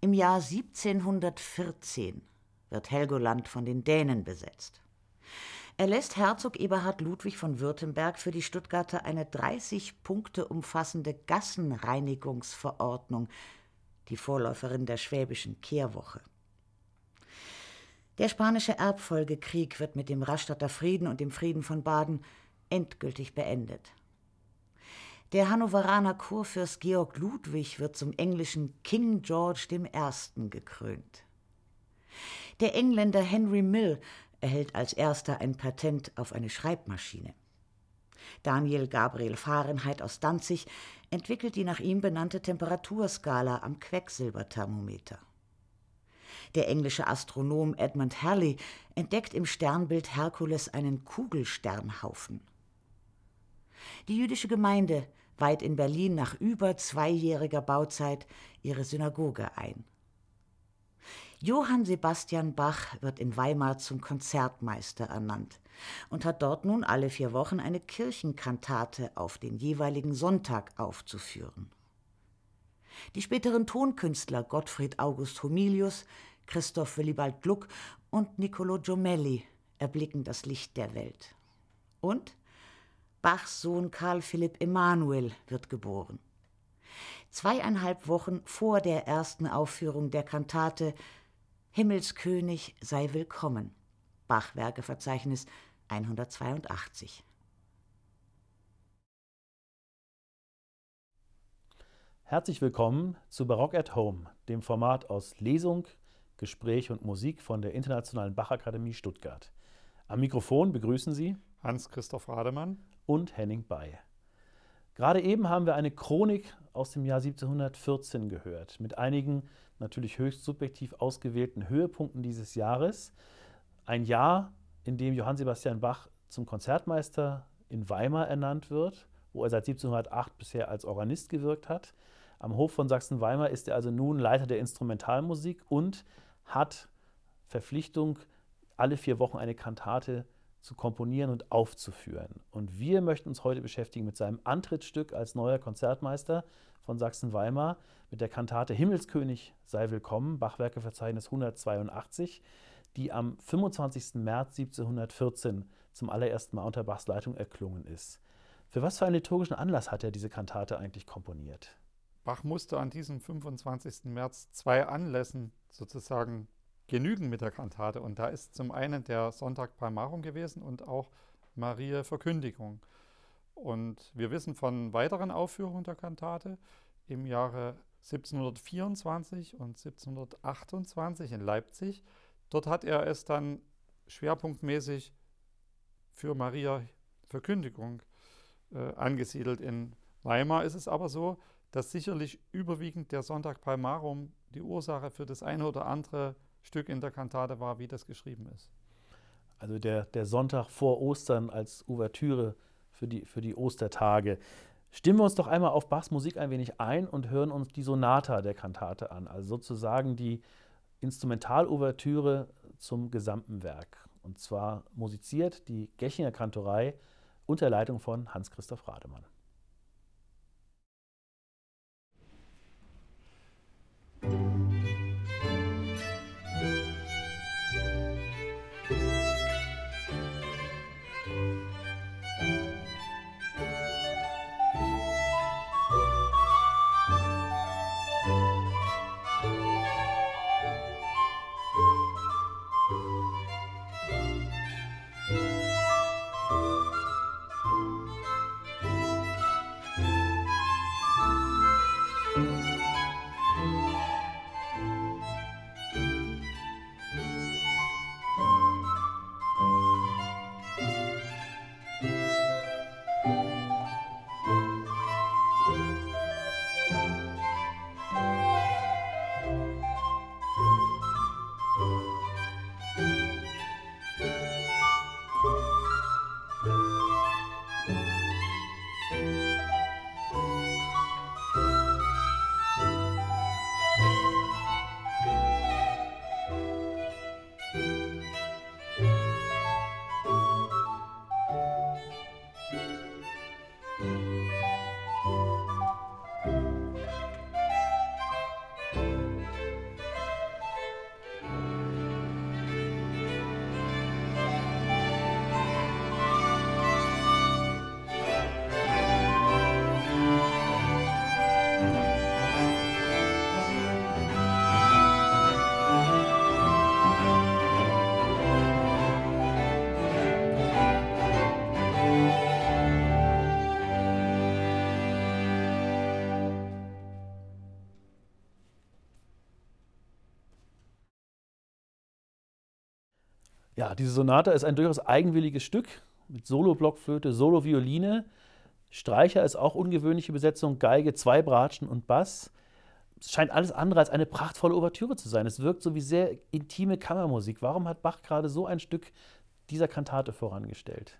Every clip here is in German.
Im Jahr 1714 wird Helgoland von den Dänen besetzt. Er lässt Herzog Eberhard Ludwig von Württemberg für die Stuttgarter eine 30 Punkte umfassende Gassenreinigungsverordnung, die Vorläuferin der schwäbischen Kehrwoche. Der spanische Erbfolgekrieg wird mit dem Rastatter Frieden und dem Frieden von Baden endgültig beendet. Der Hannoveraner Kurfürst Georg Ludwig wird zum englischen King George I. gekrönt. Der Engländer Henry Mill erhält als erster ein Patent auf eine Schreibmaschine. Daniel Gabriel Fahrenheit aus Danzig entwickelt die nach ihm benannte Temperaturskala am Quecksilberthermometer. Der englische Astronom Edmund Halley entdeckt im Sternbild Herkules einen Kugelsternhaufen. Die jüdische Gemeinde weiht in Berlin nach über zweijähriger Bauzeit ihre Synagoge ein. Johann Sebastian Bach wird in Weimar zum Konzertmeister ernannt und hat dort nun alle vier Wochen eine Kirchenkantate auf den jeweiligen Sonntag aufzuführen. Die späteren Tonkünstler Gottfried August Homilius, Christoph Willibald Gluck und Niccolo Giomelli erblicken das Licht der Welt. Und Bachs Sohn Karl Philipp Emanuel wird geboren. Zweieinhalb Wochen vor der ersten Aufführung der Kantate Himmelskönig sei willkommen. Bachwerkeverzeichnis 182. Herzlich willkommen zu Barock at Home, dem Format aus Lesung, Gespräch und Musik von der Internationalen Bachakademie Stuttgart. Am Mikrofon begrüßen Sie Hans-Christoph Rademann und Henning Bay. Gerade eben haben wir eine Chronik aus dem Jahr 1714 gehört, mit einigen natürlich höchst subjektiv ausgewählten Höhepunkten dieses Jahres. Ein Jahr, in dem Johann Sebastian Bach zum Konzertmeister in Weimar ernannt wird, wo er seit 1708 bisher als Organist gewirkt hat. Am Hof von Sachsen-Weimar ist er also nun Leiter der Instrumentalmusik und hat Verpflichtung, alle vier Wochen eine Kantate zu komponieren und aufzuführen. Und wir möchten uns heute beschäftigen mit seinem Antrittsstück als neuer Konzertmeister von Sachsen-Weimar mit der Kantate Himmelskönig sei willkommen, Bachwerkeverzeichnis 182, die am 25. März 1714 zum allerersten Mal unter Bachs Leitung erklungen ist. Für was für einen liturgischen Anlass hat er diese Kantate eigentlich komponiert? Bach musste an diesem 25. März zwei Anlässen sozusagen genügen mit der Kantate. Und da ist zum einen der Sonntag Palmarum gewesen und auch Maria Verkündigung. Und wir wissen von weiteren Aufführungen der Kantate im Jahre 1724 und 1728 in Leipzig. Dort hat er es dann schwerpunktmäßig für Maria Verkündigung äh, angesiedelt. In Weimar ist es aber so, dass sicherlich überwiegend der Sonntag Palmarum die Ursache für das eine oder andere Stück in der Kantate war, wie das geschrieben ist. Also der, der Sonntag vor Ostern als Ouvertüre für die, für die Ostertage. Stimmen wir uns doch einmal auf Bachs Musik ein wenig ein und hören uns die Sonata der Kantate an, also sozusagen die Instrumental-Ouvertüre zum gesamten Werk. Und zwar musiziert die Gechinger Kantorei unter Leitung von Hans-Christoph Rademann. Ja, diese Sonate ist ein durchaus eigenwilliges Stück mit Solo-Blockflöte, Solo-Violine. Streicher ist auch ungewöhnliche Besetzung, Geige, zwei Bratschen und Bass. Es scheint alles andere als eine prachtvolle Ouvertüre zu sein. Es wirkt so wie sehr intime Kammermusik. Warum hat Bach gerade so ein Stück dieser Kantate vorangestellt?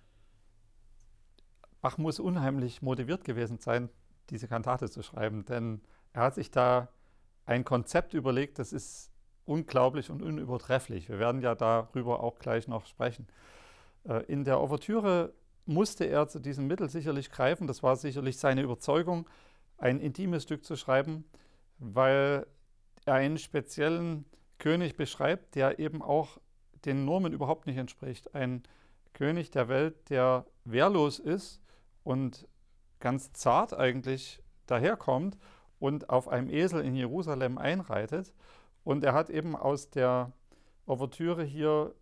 Bach muss unheimlich motiviert gewesen sein, diese Kantate zu schreiben, denn er hat sich da ein Konzept überlegt, das ist unglaublich und unübertrefflich. Wir werden ja darüber auch gleich noch sprechen. Äh, in der Ouvertüre musste er zu diesem Mittel sicherlich greifen. Das war sicherlich seine Überzeugung, ein intimes Stück zu schreiben, weil er einen speziellen König beschreibt, der eben auch den Normen überhaupt nicht entspricht. Ein König der Welt, der wehrlos ist und ganz zart eigentlich daherkommt und auf einem Esel in Jerusalem einreitet und er hat eben aus der Ouvertüre hier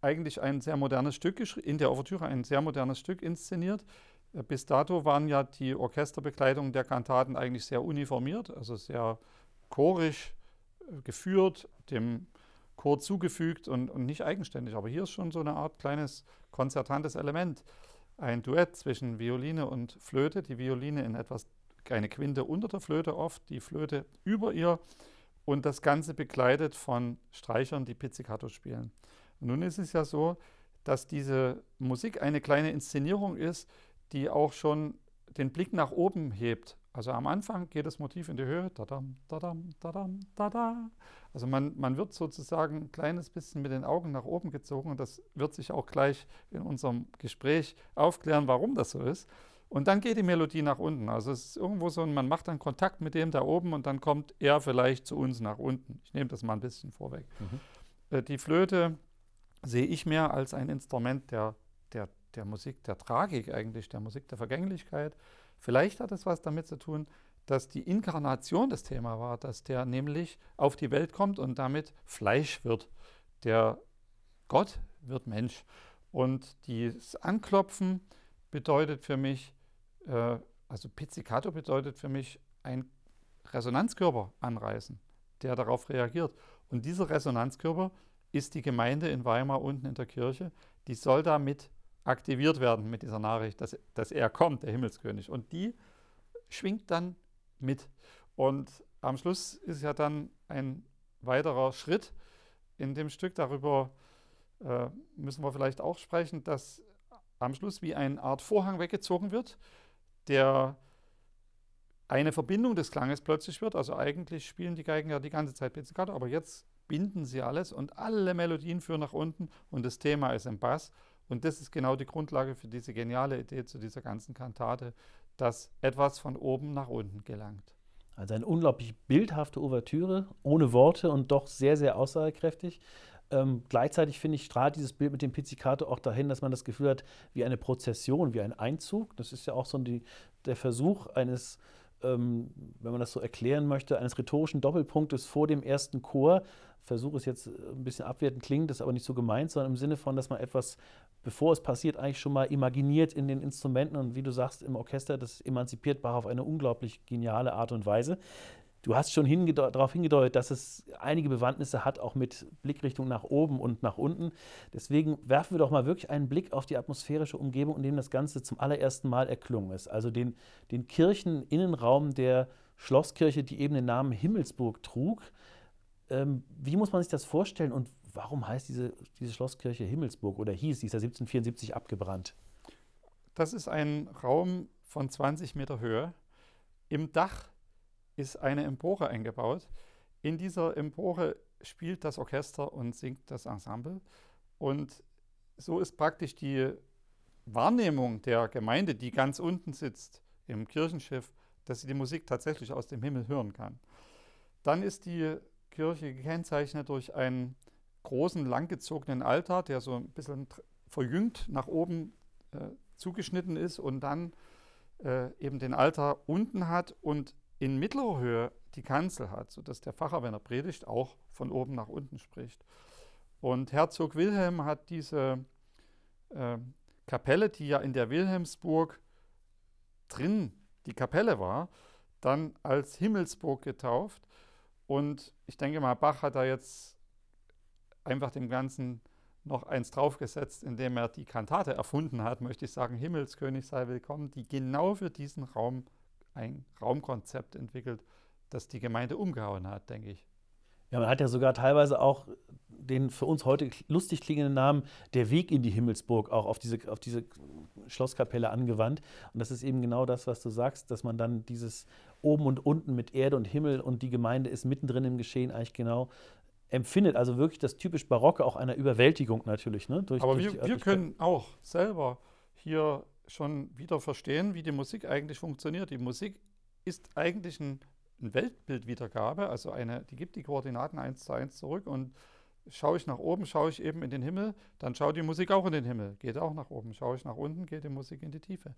eigentlich ein sehr modernes Stück in der Ouvertüre ein sehr modernes Stück inszeniert. Äh, bis dato waren ja die Orchesterbekleidungen der Kantaten eigentlich sehr uniformiert, also sehr chorisch äh, geführt, dem Chor zugefügt und, und nicht eigenständig. Aber hier ist schon so eine Art kleines konzertantes Element. Ein Duett zwischen Violine und Flöte, die Violine in etwas, eine Quinte unter der Flöte oft, die Flöte über ihr und das Ganze begleitet von Streichern, die Pizzicato spielen. Und nun ist es ja so, dass diese Musik eine kleine Inszenierung ist, die auch schon den Blick nach oben hebt. Also am Anfang geht das Motiv in die Höhe. Dadam, dadam, dadam, dada. Also man, man wird sozusagen ein kleines bisschen mit den Augen nach oben gezogen und das wird sich auch gleich in unserem Gespräch aufklären, warum das so ist. Und dann geht die Melodie nach unten. Also es ist irgendwo so, man macht dann Kontakt mit dem da oben und dann kommt er vielleicht zu uns nach unten. Ich nehme das mal ein bisschen vorweg. Mhm. Äh, die Flöte sehe ich mehr als ein Instrument der, der, der Musik der Tragik eigentlich, der Musik der Vergänglichkeit. Vielleicht hat es was damit zu tun, dass die Inkarnation das Thema war, dass der nämlich auf die Welt kommt und damit Fleisch wird. Der Gott wird Mensch. Und das Anklopfen bedeutet für mich, äh, also Pizzicato bedeutet für mich ein Resonanzkörper anreißen, der darauf reagiert. Und dieser Resonanzkörper ist die Gemeinde in Weimar unten in der Kirche. Die soll damit aktiviert werden mit dieser Nachricht, dass, dass er kommt, der Himmelskönig. Und die schwingt dann mit. Und am Schluss ist ja dann ein weiterer Schritt in dem Stück. Darüber äh, müssen wir vielleicht auch sprechen, dass am Schluss wie eine Art Vorhang weggezogen wird der eine Verbindung des Klanges plötzlich wird. Also eigentlich spielen die Geigen ja die ganze Zeit Pizzicato, aber jetzt binden sie alles und alle Melodien führen nach unten und das Thema ist im Bass. Und das ist genau die Grundlage für diese geniale Idee zu dieser ganzen Kantate, dass etwas von oben nach unten gelangt. Also eine unglaublich bildhafte Ouvertüre, ohne Worte und doch sehr, sehr aussagekräftig. Ähm, gleichzeitig finde ich, strahlt dieses Bild mit dem Pizzicato auch dahin, dass man das Gefühl hat, wie eine Prozession, wie ein Einzug. Das ist ja auch so die, der Versuch eines, ähm, wenn man das so erklären möchte, eines rhetorischen Doppelpunktes vor dem ersten Chor. Versuch ist jetzt ein bisschen abwertend klingt, das ist aber nicht so gemeint, sondern im Sinne von, dass man etwas, bevor es passiert, eigentlich schon mal imaginiert in den Instrumenten und wie du sagst, im Orchester, das emanzipiert Bach auf eine unglaublich geniale Art und Weise. Du hast schon hingedeut darauf hingedeutet, dass es einige Bewandtnisse hat, auch mit Blickrichtung nach oben und nach unten. Deswegen werfen wir doch mal wirklich einen Blick auf die atmosphärische Umgebung, in dem das Ganze zum allerersten Mal erklungen ist. Also den, den Kircheninnenraum der Schlosskirche, die eben den Namen Himmelsburg trug. Ähm, wie muss man sich das vorstellen und warum heißt diese, diese Schlosskirche Himmelsburg oder hieß, die ist ja 1774 abgebrannt? Das ist ein Raum von 20 Meter Höhe. Im Dach ist eine Empore eingebaut. In dieser Empore spielt das Orchester und singt das Ensemble. Und so ist praktisch die Wahrnehmung der Gemeinde, die ganz unten sitzt im Kirchenschiff, dass sie die Musik tatsächlich aus dem Himmel hören kann. Dann ist die Kirche gekennzeichnet durch einen großen, langgezogenen Altar, der so ein bisschen verjüngt nach oben äh, zugeschnitten ist und dann äh, eben den Altar unten hat und in mittlerer Höhe die Kanzel hat, sodass der Pfarrer, wenn er predigt, auch von oben nach unten spricht. Und Herzog Wilhelm hat diese äh, Kapelle, die ja in der Wilhelmsburg drin die Kapelle war, dann als Himmelsburg getauft. Und ich denke mal, Bach hat da jetzt einfach dem Ganzen noch eins draufgesetzt, indem er die Kantate erfunden hat, möchte ich sagen, Himmelskönig sei willkommen, die genau für diesen Raum ein Raumkonzept entwickelt, das die Gemeinde umgehauen hat, denke ich. Ja, man hat ja sogar teilweise auch den für uns heute lustig klingenden Namen Der Weg in die Himmelsburg auch auf diese, auf diese Schlosskapelle angewandt. Und das ist eben genau das, was du sagst, dass man dann dieses oben und unten mit Erde und Himmel und die Gemeinde ist mittendrin im Geschehen eigentlich genau empfindet. Also wirklich das typisch Barocke, auch einer Überwältigung natürlich. Ne? Durch, Aber durch wir, wir können auch selber hier schon wieder verstehen, wie die Musik eigentlich funktioniert. Die Musik ist eigentlich ein, ein Weltbildwiedergabe, also eine, die gibt die Koordinaten 1 zu 1 zurück und schaue ich nach oben, schaue ich eben in den Himmel, dann schaut die Musik auch in den Himmel, geht auch nach oben. Schaue ich nach unten, geht die Musik in die Tiefe.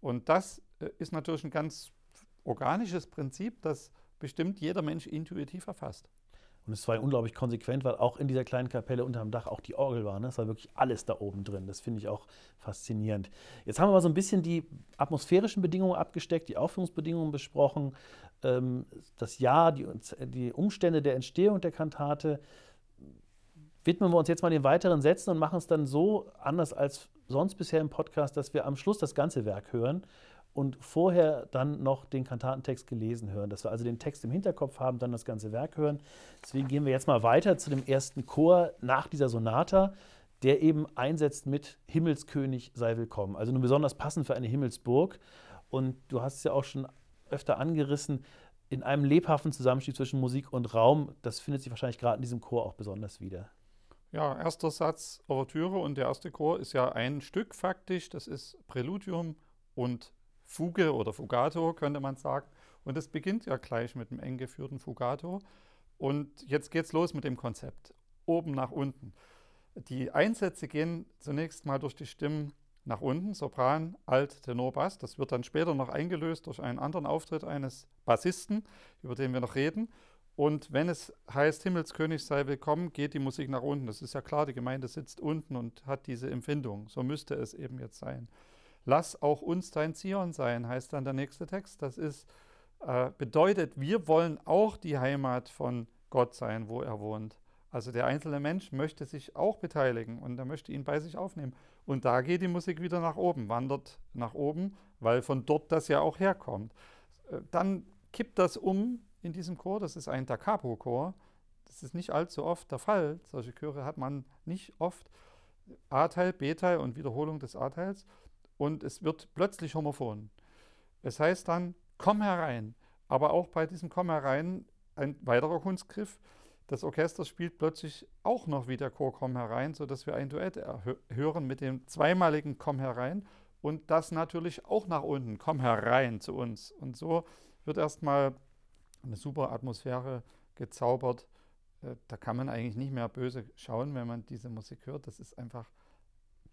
Und das äh, ist natürlich ein ganz organisches Prinzip, das bestimmt jeder Mensch intuitiv erfasst. Und es war unglaublich konsequent, weil auch in dieser kleinen Kapelle unterm Dach auch die Orgel war. Ne? Es war wirklich alles da oben drin. Das finde ich auch faszinierend. Jetzt haben wir mal so ein bisschen die atmosphärischen Bedingungen abgesteckt, die Aufführungsbedingungen besprochen, ähm, das Jahr, die, die Umstände der Entstehung der Kantate. Widmen wir uns jetzt mal den weiteren Sätzen und machen es dann so anders als sonst bisher im Podcast, dass wir am Schluss das ganze Werk hören und vorher dann noch den Kantatentext gelesen hören, dass wir also den Text im Hinterkopf haben, dann das ganze Werk hören. Deswegen gehen wir jetzt mal weiter zu dem ersten Chor nach dieser Sonata, der eben einsetzt mit Himmelskönig sei willkommen. Also nun besonders passend für eine Himmelsburg. Und du hast es ja auch schon öfter angerissen, in einem lebhaften Zusammenspiel zwischen Musik und Raum. Das findet sich wahrscheinlich gerade in diesem Chor auch besonders wieder. Ja, erster Satz Ouvertüre und der erste Chor ist ja ein Stück faktisch. Das ist Präludium und Fuge oder Fugato, könnte man sagen. Und es beginnt ja gleich mit einem eng geführten Fugato. Und jetzt geht es los mit dem Konzept. Oben nach unten. Die Einsätze gehen zunächst mal durch die Stimmen nach unten, Sopran, Alt, Tenor, Bass. Das wird dann später noch eingelöst durch einen anderen Auftritt eines Bassisten, über den wir noch reden. Und wenn es heißt, Himmelskönig sei willkommen, geht die Musik nach unten. Das ist ja klar, die Gemeinde sitzt unten und hat diese Empfindung. So müsste es eben jetzt sein. Lass auch uns dein Zion sein, heißt dann der nächste Text. Das ist, äh, bedeutet, wir wollen auch die Heimat von Gott sein, wo er wohnt. Also der einzelne Mensch möchte sich auch beteiligen und er möchte ihn bei sich aufnehmen. Und da geht die Musik wieder nach oben, wandert nach oben, weil von dort das ja auch herkommt. Äh, dann kippt das um in diesem Chor, das ist ein Da Capo-Chor. Das ist nicht allzu oft der Fall. Solche Chöre hat man nicht oft. A-Teil, B-Teil und Wiederholung des A-Teils und es wird plötzlich homophon. Es heißt dann, komm herein. Aber auch bei diesem Komm herein ein weiterer Kunstgriff. Das Orchester spielt plötzlich auch noch wie der Chor Komm herein, sodass wir ein Duett hören mit dem zweimaligen Komm herein und das natürlich auch nach unten, Komm herein zu uns. Und so wird erstmal eine super Atmosphäre gezaubert. Äh, da kann man eigentlich nicht mehr böse schauen, wenn man diese Musik hört. Das ist einfach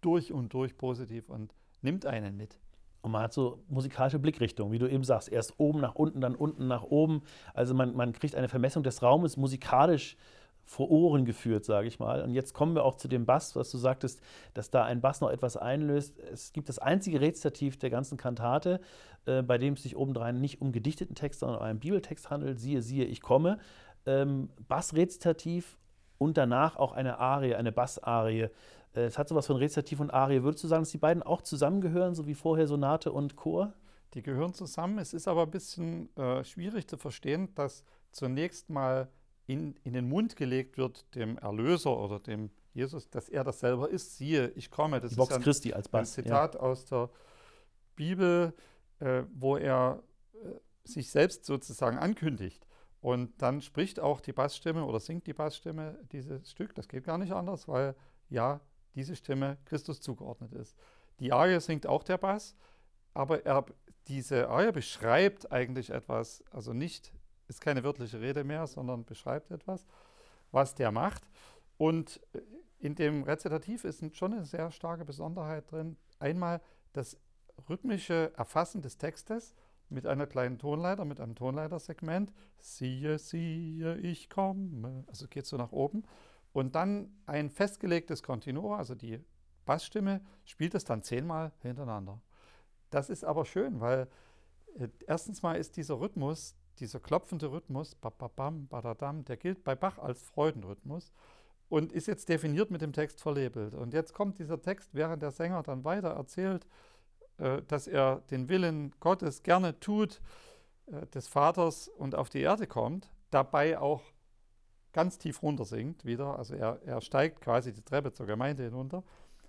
durch und durch positiv und nimmt einen mit. Und man hat so musikalische Blickrichtungen, wie du eben sagst. Erst oben nach unten, dann unten nach oben. Also man, man kriegt eine Vermessung des Raumes musikalisch vor Ohren geführt, sage ich mal. Und jetzt kommen wir auch zu dem Bass, was du sagtest, dass da ein Bass noch etwas einlöst. Es gibt das einzige Rezitativ der ganzen Kantate, äh, bei dem es sich obendrein nicht um gedichteten Text, sondern um einen Bibeltext handelt. Siehe, siehe, ich komme. Ähm, Bassrezitativ und danach auch eine Arie, eine Bassarie. Äh, es hat sowas von Rezitativ und Arie. Würdest du sagen, dass die beiden auch zusammengehören, so wie vorher Sonate und Chor? Die gehören zusammen. Es ist aber ein bisschen äh, schwierig zu verstehen, dass zunächst mal in, in den Mund gelegt wird, dem Erlöser oder dem Jesus, dass er das selber ist. Siehe, ich komme. Das die Box ist ein, Christi als Bass, ein Zitat ja. aus der Bibel, äh, wo er äh, sich selbst sozusagen ankündigt. Und dann spricht auch die Bassstimme oder singt die Bassstimme dieses Stück. Das geht gar nicht anders, weil ja, diese Stimme Christus zugeordnet ist. Die Arie singt auch der Bass, aber er, diese Arie beschreibt eigentlich etwas, also nicht, ist keine wörtliche Rede mehr, sondern beschreibt etwas, was der macht. Und in dem Rezitativ ist schon eine sehr starke Besonderheit drin. Einmal das rhythmische Erfassen des Textes mit einer kleinen Tonleiter, mit einem Tonleitersegment. Siehe, siehe, ich komme. Also geht so nach oben. Und dann ein festgelegtes Kontinuum, also die Bassstimme, spielt es dann zehnmal hintereinander. Das ist aber schön, weil äh, erstens mal ist dieser Rhythmus, dieser klopfende Rhythmus, bababam, badadam, der gilt bei Bach als Freudenrhythmus. und ist jetzt definiert mit dem Text verlabelt. Und jetzt kommt dieser Text, während der Sänger dann weiter erzählt, äh, dass er den Willen Gottes gerne tut, äh, des Vaters und auf die Erde kommt, dabei auch ganz tief runter singt wieder. Also er, er steigt quasi die Treppe zur Gemeinde hinunter.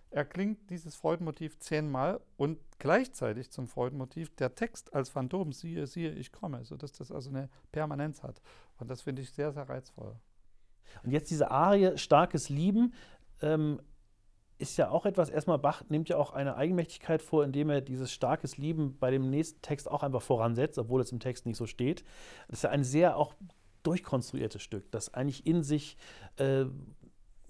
Er klingt dieses Freudenmotiv zehnmal und gleichzeitig zum Freudenmotiv der Text als Phantom, siehe, siehe, ich komme, sodass das also eine Permanenz hat. Und das finde ich sehr, sehr reizvoll. Und jetzt diese Arie, starkes Lieben, ähm, ist ja auch etwas, erstmal Bach nimmt ja auch eine Eigenmächtigkeit vor, indem er dieses starkes Lieben bei dem nächsten Text auch einfach voransetzt, obwohl es im Text nicht so steht. Das ist ja ein sehr auch durchkonstruiertes Stück, das eigentlich in sich äh,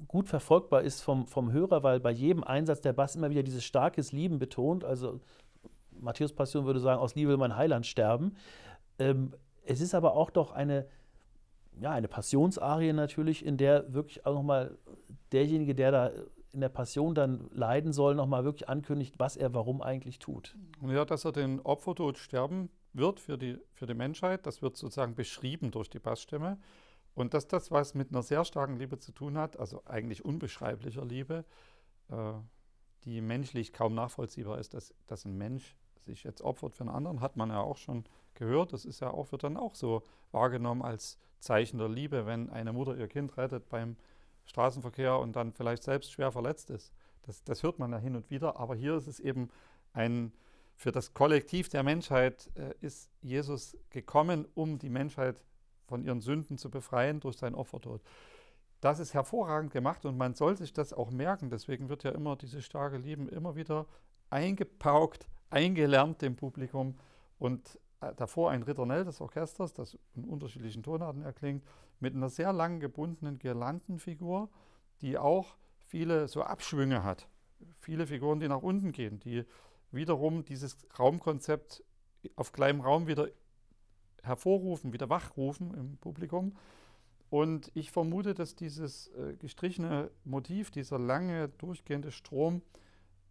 gut verfolgbar ist vom, vom Hörer, weil bei jedem Einsatz der Bass immer wieder dieses starkes Lieben betont. Also Matthäus Passion würde sagen, aus Liebe will mein Heiland sterben. Ähm, es ist aber auch doch eine, ja, eine Passionsarie natürlich, in der wirklich auch nochmal derjenige, der da in der Passion dann leiden soll, nochmal wirklich ankündigt, was er warum eigentlich tut. Ja, dass er den Opfertod sterben wird für die, für die Menschheit, das wird sozusagen beschrieben durch die Bassstimme. Und dass das was mit einer sehr starken Liebe zu tun hat, also eigentlich unbeschreiblicher Liebe, äh, die menschlich kaum nachvollziehbar ist, dass, dass ein Mensch sich jetzt opfert für einen anderen, hat man ja auch schon gehört. Das ist ja auch, wird dann auch so wahrgenommen als Zeichen der Liebe, wenn eine Mutter ihr Kind rettet beim Straßenverkehr und dann vielleicht selbst schwer verletzt ist. Das, das hört man ja hin und wieder, aber hier ist es eben ein, für das Kollektiv der Menschheit äh, ist Jesus gekommen, um die Menschheit von ihren Sünden zu befreien durch sein Opfertod. Das ist hervorragend gemacht und man soll sich das auch merken. Deswegen wird ja immer diese starke Liebe immer wieder eingepaukt, eingelernt dem Publikum und äh, davor ein Ritornell des Orchesters, das in unterschiedlichen Tonarten erklingt, mit einer sehr lang gebundenen Girlandenfigur, die auch viele so Abschwünge hat. Viele Figuren, die nach unten gehen, die wiederum dieses Raumkonzept auf kleinem Raum wieder hervorrufen, wieder wachrufen im Publikum. Und ich vermute, dass dieses äh, gestrichene Motiv, dieser lange durchgehende Strom,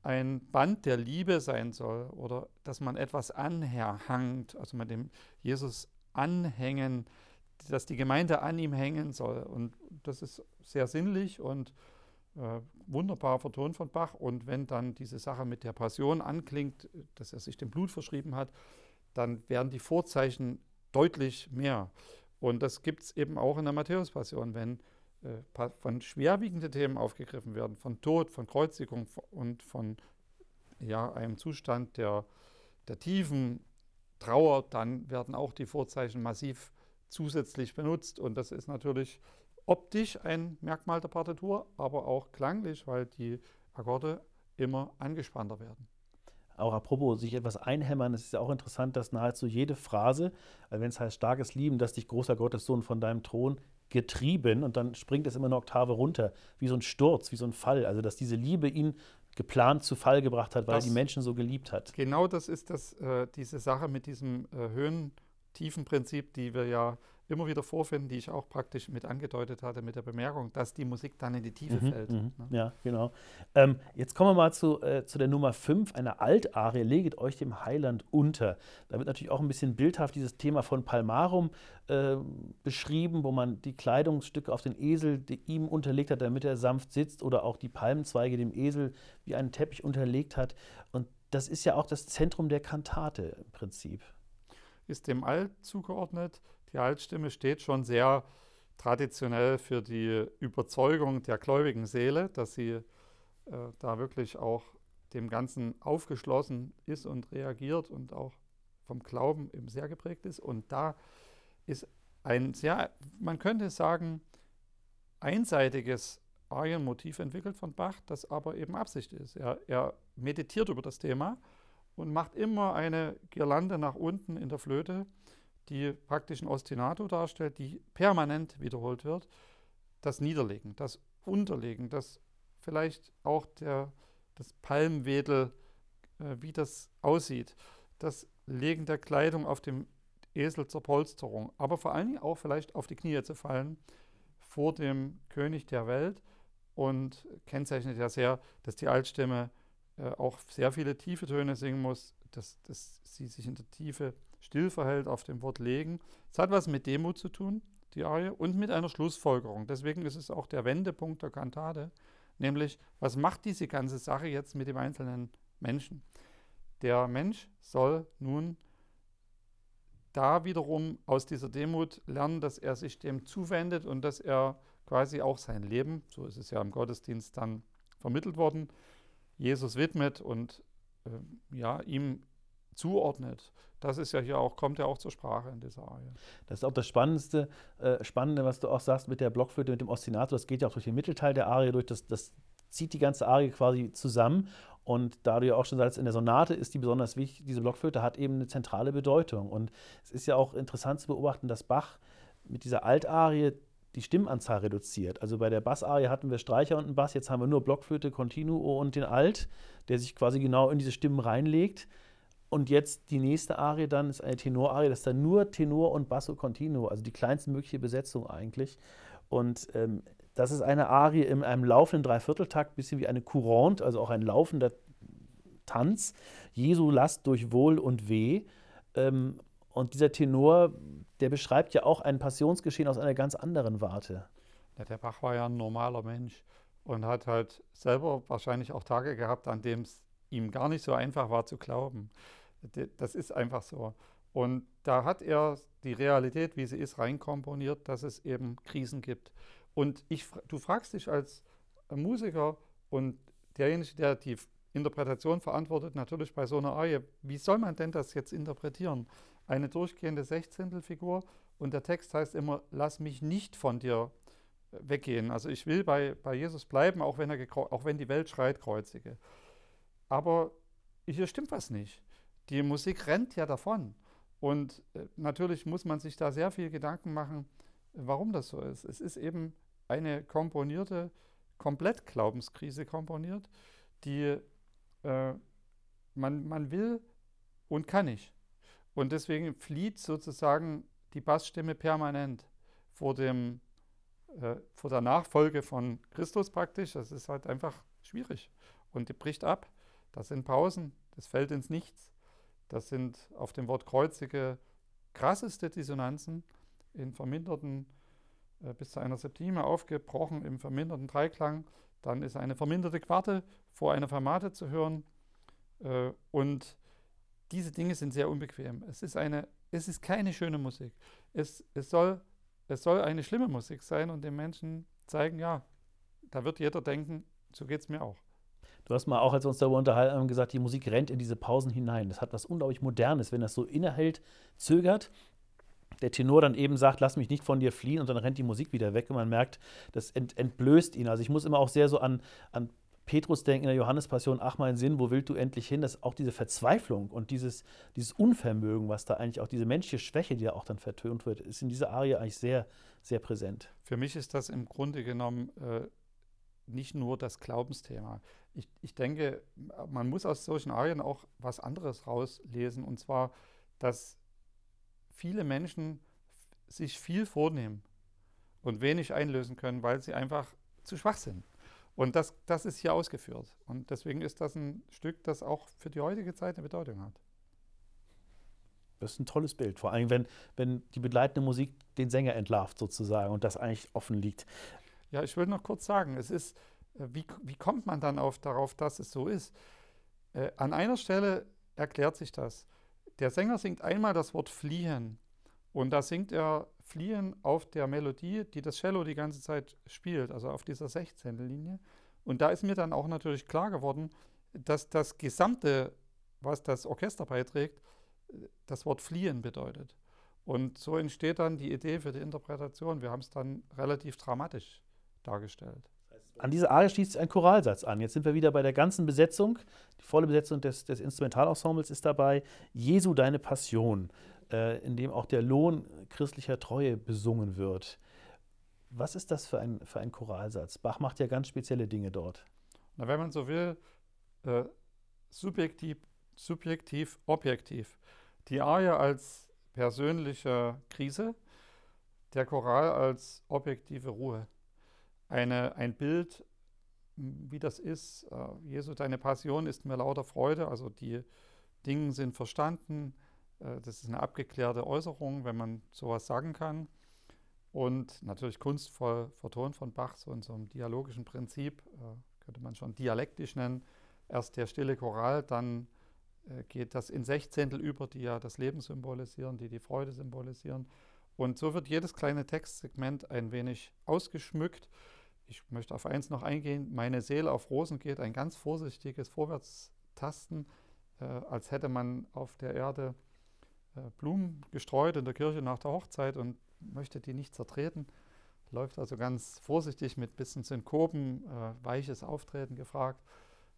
ein Band der Liebe sein soll oder dass man etwas anhangt, also man dem Jesus anhängen, dass die Gemeinde an ihm hängen soll. Und das ist sehr sinnlich und äh, wunderbar vertont von Bach. Und wenn dann diese Sache mit der Passion anklingt, dass er sich dem Blut verschrieben hat, dann werden die Vorzeichen deutlich mehr. Und das gibt es eben auch in der Matthäus-Passion, wenn äh, von schwerwiegenden Themen aufgegriffen werden, von Tod, von Kreuzigung und von ja, einem Zustand der, der tiefen Trauer, dann werden auch die Vorzeichen massiv zusätzlich benutzt. Und das ist natürlich optisch ein Merkmal der Partitur, aber auch klanglich, weil die Akkorde immer angespannter werden. Auch apropos sich etwas einhämmern, es ist ja auch interessant, dass nahezu jede Phrase, also wenn es heißt starkes Lieben, dass dich großer Gottes Sohn von deinem Thron getrieben und dann springt es immer eine Oktave runter, wie so ein Sturz, wie so ein Fall. Also dass diese Liebe ihn geplant zu Fall gebracht hat, weil das, er die Menschen so geliebt hat. Genau das ist das, äh, diese Sache mit diesem äh, Höhen-Tiefen-Prinzip, die wir ja immer wieder vorfinden, die ich auch praktisch mit angedeutet hatte mit der Bemerkung, dass die Musik dann in die Tiefe mhm, fällt. Mhm, ne? Ja, genau. Ähm, jetzt kommen wir mal zu, äh, zu der Nummer 5, einer Altarie, leget euch dem Heiland unter. Da wird natürlich auch ein bisschen bildhaft dieses Thema von Palmarum äh, beschrieben, wo man die Kleidungsstücke auf den Esel ihm unterlegt hat, damit er sanft sitzt, oder auch die Palmenzweige dem Esel wie einen Teppich unterlegt hat. Und das ist ja auch das Zentrum der Kantate im Prinzip. Ist dem Alt zugeordnet, die Altstimme steht schon sehr traditionell für die Überzeugung der gläubigen Seele, dass sie äh, da wirklich auch dem Ganzen aufgeschlossen ist und reagiert und auch vom Glauben eben sehr geprägt ist. Und da ist ein sehr, man könnte sagen, einseitiges Arienmotiv entwickelt von Bach, das aber eben Absicht ist. Er, er meditiert über das Thema und macht immer eine Girlande nach unten in der Flöte die praktisch ein Ostinato darstellt, die permanent wiederholt wird, das Niederlegen, das Unterlegen, das vielleicht auch der, das Palmwedel, äh, wie das aussieht, das Legen der Kleidung auf dem Esel zur Polsterung, aber vor allen Dingen auch vielleicht auf die Knie zu fallen vor dem König der Welt und kennzeichnet ja sehr, dass die Altstimme äh, auch sehr viele tiefe Töne singen muss, dass, dass sie sich in der Tiefe still verhält, auf dem Wort legen. Es hat was mit Demut zu tun. die Arie, und mit einer Schlussfolgerung. Deswegen ist es auch der Wendepunkt der Kantate, nämlich, was macht diese ganze Sache jetzt mit dem einzelnen Menschen? Der Mensch soll nun da wiederum aus dieser Demut lernen, dass er sich dem zuwendet und dass er quasi auch sein Leben, so ist es ja im Gottesdienst dann vermittelt worden, Jesus widmet und äh, ja, ihm zuordnet. Das ist ja hier auch, kommt ja auch zur Sprache in dieser Arie. Das ist auch das Spannendste, äh, Spannende, was du auch sagst mit der Blockflöte, mit dem Ostinato. Das geht ja auch durch den Mittelteil der Arie durch. Das, das zieht die ganze Arie quasi zusammen. Und da du ja auch schon sagst, in der Sonate ist die besonders wichtig, diese Blockflöte hat eben eine zentrale Bedeutung. Und es ist ja auch interessant zu beobachten, dass Bach mit dieser Altarie die Stimmanzahl reduziert. Also bei der Bassarie hatten wir Streicher und einen Bass, jetzt haben wir nur Blockflöte, Continuo und den Alt, der sich quasi genau in diese Stimmen reinlegt. Und jetzt die nächste Arie dann ist eine Tenorarie, das ist dann nur Tenor und Basso Continuo, also die kleinste mögliche Besetzung eigentlich. Und ähm, das ist eine Arie in einem laufenden Dreivierteltakt, bisschen wie eine Courante, also auch ein laufender Tanz. Jesu Last durch Wohl und Weh. Ähm, und dieser Tenor, der beschreibt ja auch ein Passionsgeschehen aus einer ganz anderen Warte. Ja, der Bach war ja ein normaler Mensch und hat halt selber wahrscheinlich auch Tage gehabt, an denen es ihm gar nicht so einfach war zu glauben. Das ist einfach so. Und da hat er die Realität, wie sie ist, reinkomponiert, dass es eben Krisen gibt. Und ich, du fragst dich als Musiker und derjenige, der die Interpretation verantwortet, natürlich bei so einer Arie, wie soll man denn das jetzt interpretieren? Eine durchgehende Sechzehntelfigur und der Text heißt immer, lass mich nicht von dir weggehen. Also ich will bei, bei Jesus bleiben, auch wenn, er auch wenn die Welt schreit, kreuzige. Aber hier stimmt was nicht. Die Musik rennt ja davon. Und äh, natürlich muss man sich da sehr viel Gedanken machen, warum das so ist. Es ist eben eine komponierte, komplett Glaubenskrise komponiert, die äh, man, man will und kann nicht. Und deswegen flieht sozusagen die Bassstimme permanent vor, dem, äh, vor der Nachfolge von Christus praktisch. Das ist halt einfach schwierig. Und die bricht ab. Das sind Pausen, das fällt ins Nichts. Das sind auf dem Wort kreuzige krasseste Dissonanzen in verminderten äh, bis zu einer Septime aufgebrochen im verminderten Dreiklang. Dann ist eine verminderte Quarte vor einer Fermate zu hören. Äh, und diese Dinge sind sehr unbequem. Es ist, eine, es ist keine schöne Musik. Es, es, soll, es soll eine schlimme Musik sein und den Menschen zeigen, ja, da wird jeder denken, so geht es mir auch. Du hast mal auch, als wir uns darüber unterhalten haben, gesagt, die Musik rennt in diese Pausen hinein. Das hat was unglaublich Modernes, wenn das so innehält, zögert der Tenor dann eben sagt, lass mich nicht von dir fliehen und dann rennt die Musik wieder weg und man merkt, das ent, entblößt ihn. Also ich muss immer auch sehr so an, an Petrus denken in der Johannespassion, ach mein Sinn, wo willst du endlich hin? Das auch diese Verzweiflung und dieses, dieses Unvermögen, was da eigentlich auch diese menschliche Schwäche, die da auch dann vertönt wird, ist in dieser Arie eigentlich sehr, sehr präsent. Für mich ist das im Grunde genommen äh, nicht nur das Glaubensthema. Ich, ich denke, man muss aus solchen Arien auch was anderes rauslesen und zwar, dass viele Menschen sich viel vornehmen und wenig einlösen können, weil sie einfach zu schwach sind. Und das, das ist hier ausgeführt. Und deswegen ist das ein Stück, das auch für die heutige Zeit eine Bedeutung hat. Das ist ein tolles Bild, vor allem wenn, wenn die begleitende Musik den Sänger entlarvt sozusagen und das eigentlich offen liegt. Ja, ich will noch kurz sagen, es ist, äh, wie, wie kommt man dann auf, darauf, dass es so ist? Äh, an einer Stelle erklärt sich das. Der Sänger singt einmal das Wort fliehen. Und da singt er fliehen auf der Melodie, die das Cello die ganze Zeit spielt, also auf dieser 16. Linie. Und da ist mir dann auch natürlich klar geworden, dass das Gesamte, was das Orchester beiträgt, das Wort fliehen bedeutet. Und so entsteht dann die Idee für die Interpretation. Wir haben es dann relativ dramatisch dargestellt. An diese Arie schließt sich ein Choralsatz an. Jetzt sind wir wieder bei der ganzen Besetzung. Die volle Besetzung des, des Instrumentalensembles ist dabei. Jesu, deine Passion, in dem auch der Lohn christlicher Treue besungen wird. Was ist das für ein, für ein Choralsatz? Bach macht ja ganz spezielle Dinge dort. Na, wenn man so will, äh, subjektiv, subjektiv, objektiv. Die Arie als persönliche Krise, der Choral als objektive Ruhe eine, ein Bild, wie das ist. Äh, Jesu, deine Passion ist mir lauter Freude. Also die Dinge sind verstanden. Äh, das ist eine abgeklärte Äußerung, wenn man sowas sagen kann. und natürlich kunstvoll vertont von Bach, so in so einem dialogischen Prinzip, äh, könnte man schon dialektisch nennen. Erst der stille Choral, dann äh, geht das in Sechzehntel über, die ja das Leben symbolisieren, die die Freude symbolisieren. Und so wird jedes kleine Textsegment ein wenig ausgeschmückt. Ich möchte auf eins noch eingehen. Meine Seele auf Rosen geht, ein ganz vorsichtiges Vorwärtstasten, äh, als hätte man auf der Erde Blumen gestreut in der Kirche nach der Hochzeit und möchte die nicht zertreten. Läuft also ganz vorsichtig mit bisschen Synkopen, äh, weiches Auftreten gefragt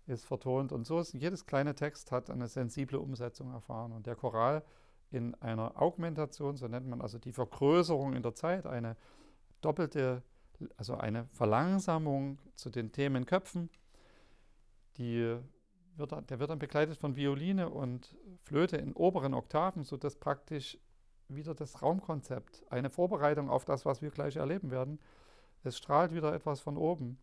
ist vertont. Und so ist jedes kleine Text hat eine sensible Umsetzung erfahren. Und der Choral in einer Augmentation, so nennt man also die Vergrößerung in der Zeit, eine doppelte, also eine Verlangsamung zu den Themenköpfen, die wird, der wird dann begleitet von Violine und Flöte in oberen Oktaven, sodass praktisch wieder das Raumkonzept, eine Vorbereitung auf das, was wir gleich erleben werden, es strahlt wieder etwas von oben.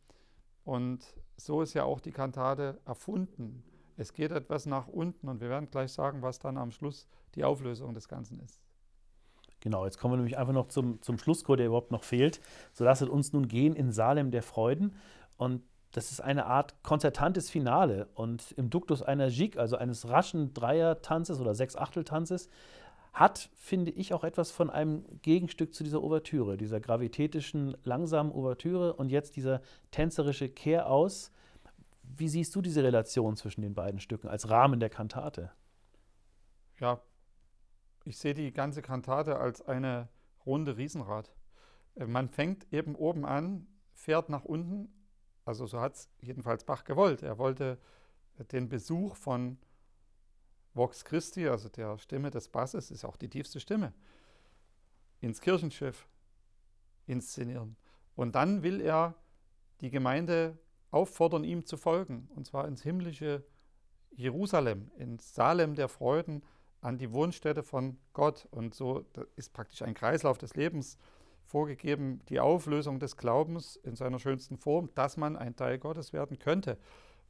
Und so ist ja auch die Kantate erfunden. Es geht etwas nach unten und wir werden gleich sagen, was dann am Schluss die Auflösung des Ganzen ist. Genau, jetzt kommen wir nämlich einfach noch zum, zum Schlusschor, der überhaupt noch fehlt. So lasset uns nun gehen in Salem der Freuden. Und das ist eine Art konzertantes Finale. Und im Duktus einer Gigue, also eines raschen Dreier-Tanzes oder Sechs-Achtel-Tanzes, hat, finde ich, auch etwas von einem Gegenstück zu dieser Ouvertüre, dieser gravitätischen, langsamen Ouvertüre und jetzt dieser tänzerische Kehraus. Wie siehst du diese Relation zwischen den beiden Stücken als Rahmen der Kantate? Ja, ich sehe die ganze Kantate als eine runde Riesenrad. Äh, man fängt eben oben an, fährt nach unten, also so hat es jedenfalls Bach gewollt. Er wollte den Besuch von Vox Christi, also der Stimme des Basses, ist auch die tiefste Stimme, ins Kirchenschiff inszenieren. Und dann will er die Gemeinde auffordern, ihm zu folgen, und zwar ins himmlische Jerusalem, ins Salem der Freuden, an die Wohnstätte von Gott. Und so ist praktisch ein Kreislauf des Lebens vorgegeben, die Auflösung des Glaubens in seiner schönsten Form, dass man ein Teil Gottes werden könnte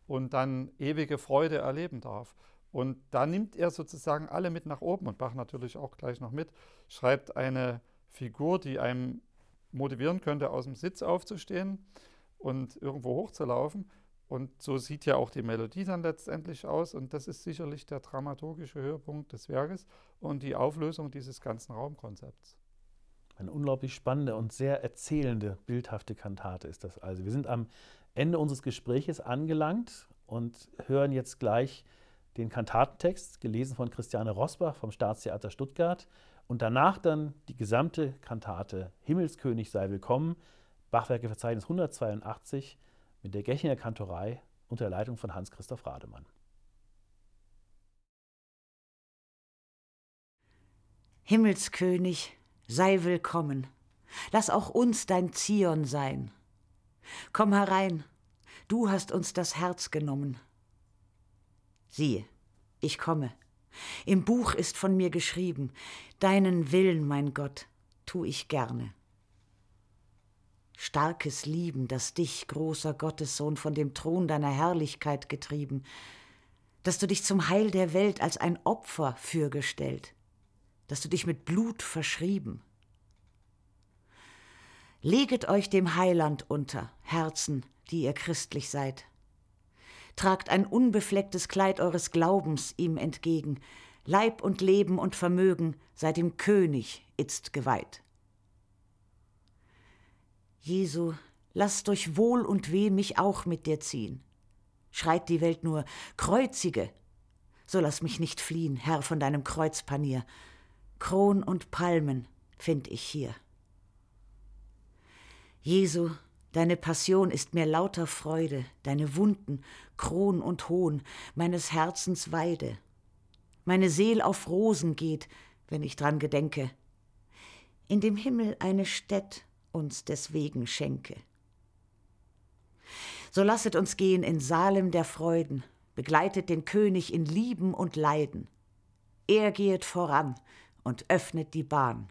und dann ewige Freude erleben darf. Und da nimmt er sozusagen alle mit nach oben und Bach natürlich auch gleich noch mit, schreibt eine Figur, die einem motivieren könnte, aus dem Sitz aufzustehen und irgendwo hochzulaufen. Und so sieht ja auch die Melodie dann letztendlich aus. Und das ist sicherlich der dramaturgische Höhepunkt des Werkes und die Auflösung dieses ganzen Raumkonzepts. Eine unglaublich spannende und sehr erzählende, bildhafte Kantate ist das also. Wir sind am Ende unseres Gespräches angelangt und hören jetzt gleich den Kantatentext, gelesen von Christiane Rosbach vom Staatstheater Stuttgart und danach dann die gesamte Kantate Himmelskönig sei willkommen, Bachwerkeverzeichnis 182 mit der Gechinger Kantorei unter Leitung von Hans-Christoph Rademann. Himmelskönig, sei willkommen. Lass auch uns dein Zion sein. Komm herein, du hast uns das Herz genommen. Siehe, ich komme. Im Buch ist von mir geschrieben, deinen Willen, mein Gott, tu ich gerne. Starkes Lieben, das dich, großer Gottessohn, von dem Thron deiner Herrlichkeit getrieben, dass du dich zum Heil der Welt als ein Opfer fürgestellt, dass du dich mit Blut verschrieben. Leget euch dem Heiland unter, Herzen, die ihr christlich seid tragt ein unbeflecktes Kleid eures Glaubens ihm entgegen, Leib und Leben und Vermögen sei dem König itzt geweiht. Jesu, lass durch Wohl und Weh mich auch mit dir ziehen. Schreit die Welt nur, kreuzige, so lass mich nicht fliehen, Herr, von deinem Kreuzpanier. Kron und Palmen find ich hier. Jesu, Deine Passion ist mir lauter Freude, deine Wunden, Kron und Hohn, meines Herzens Weide. Meine Seel auf Rosen geht, wenn ich dran gedenke. In dem Himmel eine Städt uns deswegen schenke. So lasset uns gehen in Salem der Freuden, begleitet den König in Lieben und Leiden. Er gehet voran und öffnet die Bahn.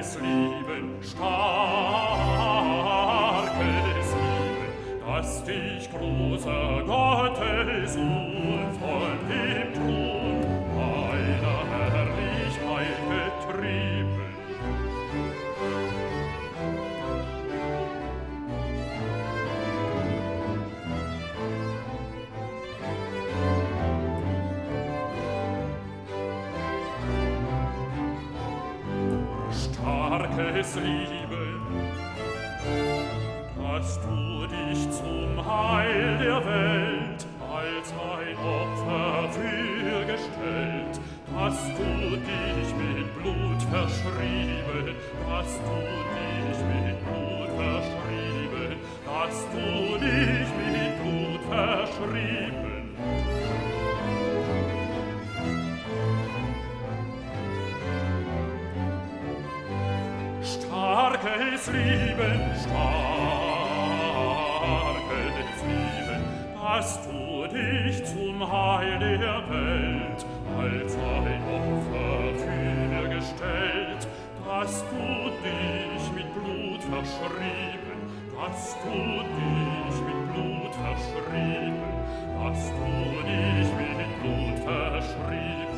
des Lieben starb. dass du dich zum Heil der Welt als ein Opfer für gestellt, dass du dich mit Blut verschrieben, dass du dich mit Blut verschrieben, dass du dich mit Blut verschrieben.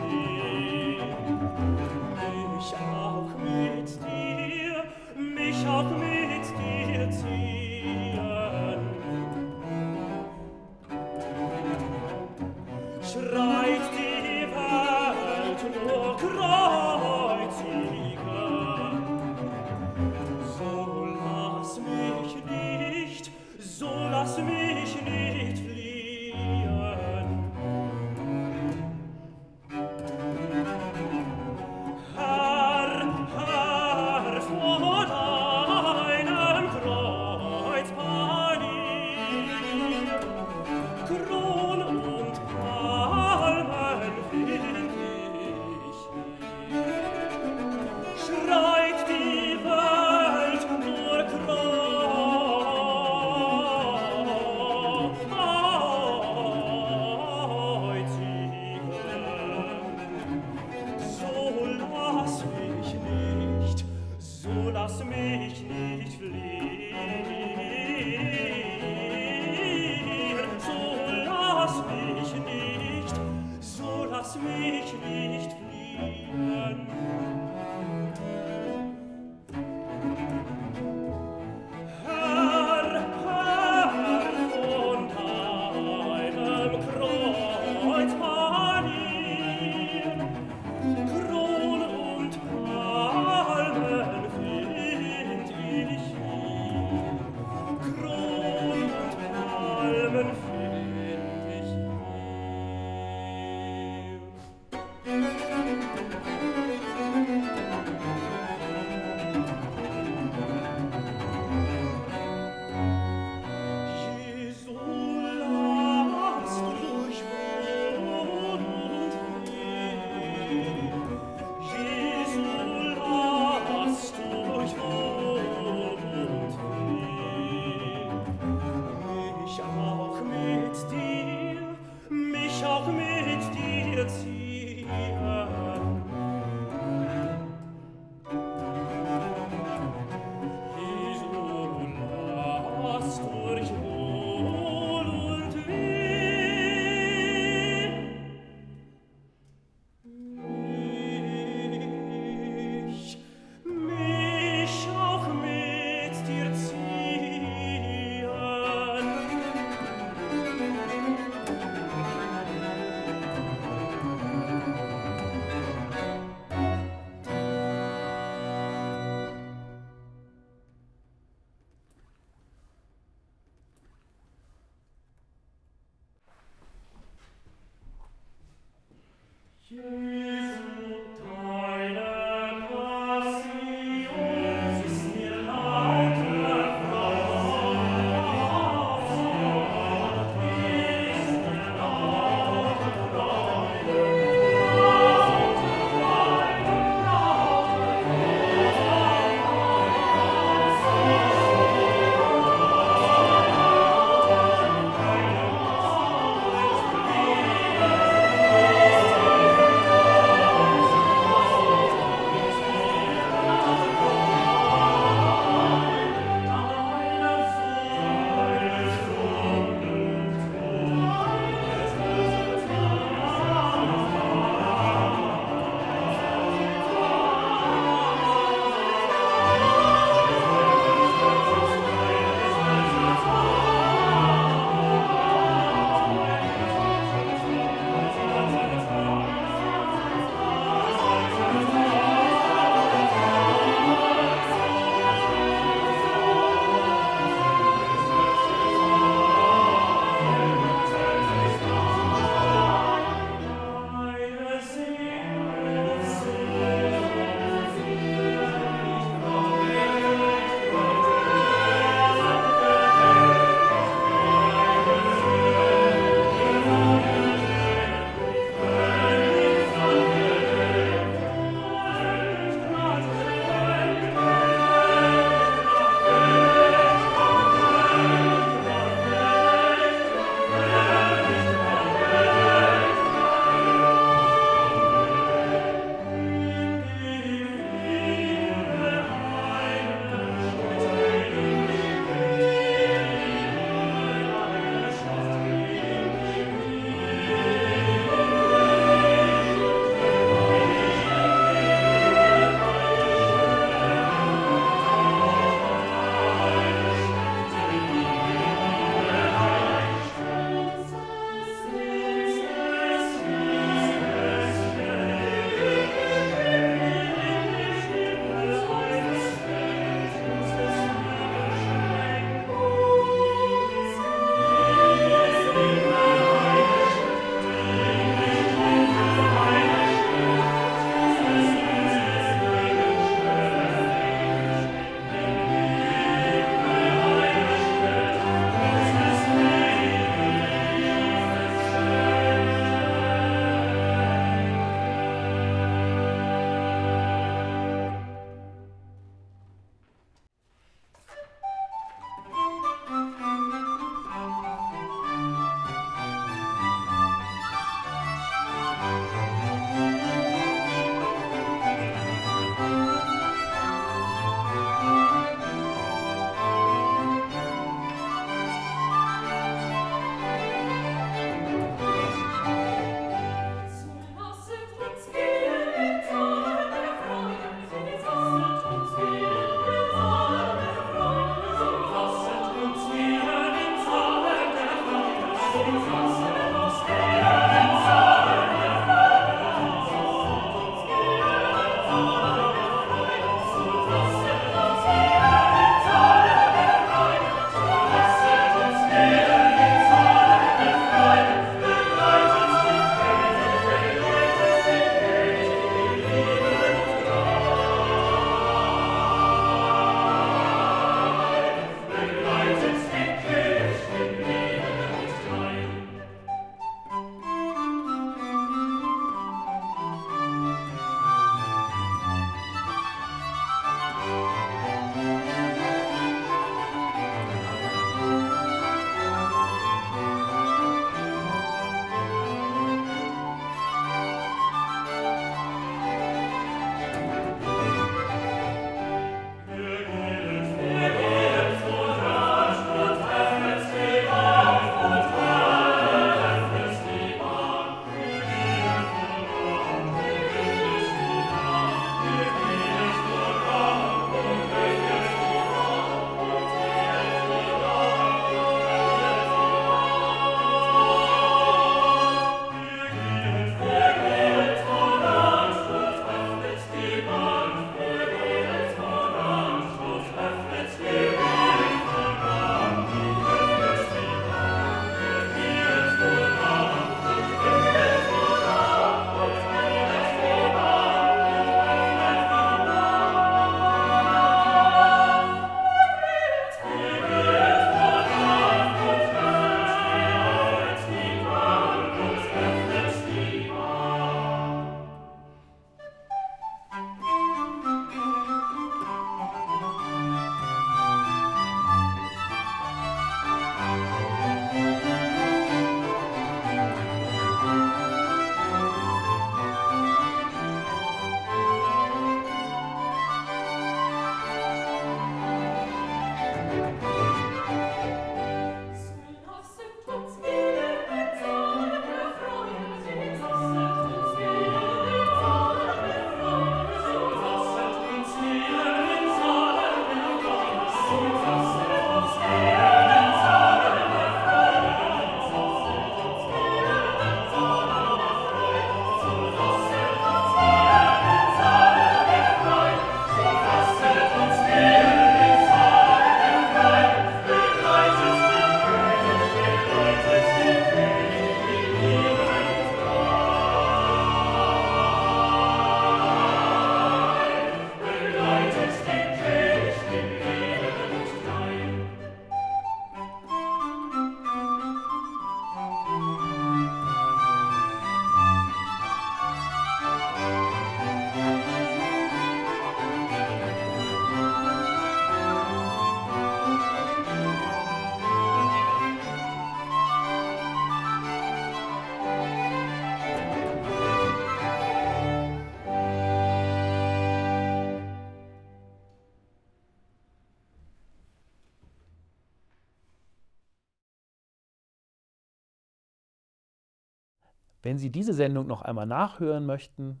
Wenn Sie diese Sendung noch einmal nachhören möchten,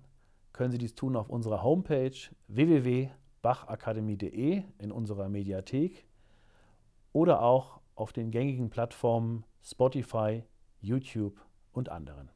können Sie dies tun auf unserer Homepage www.bachakademie.de in unserer Mediathek oder auch auf den gängigen Plattformen Spotify, YouTube und anderen.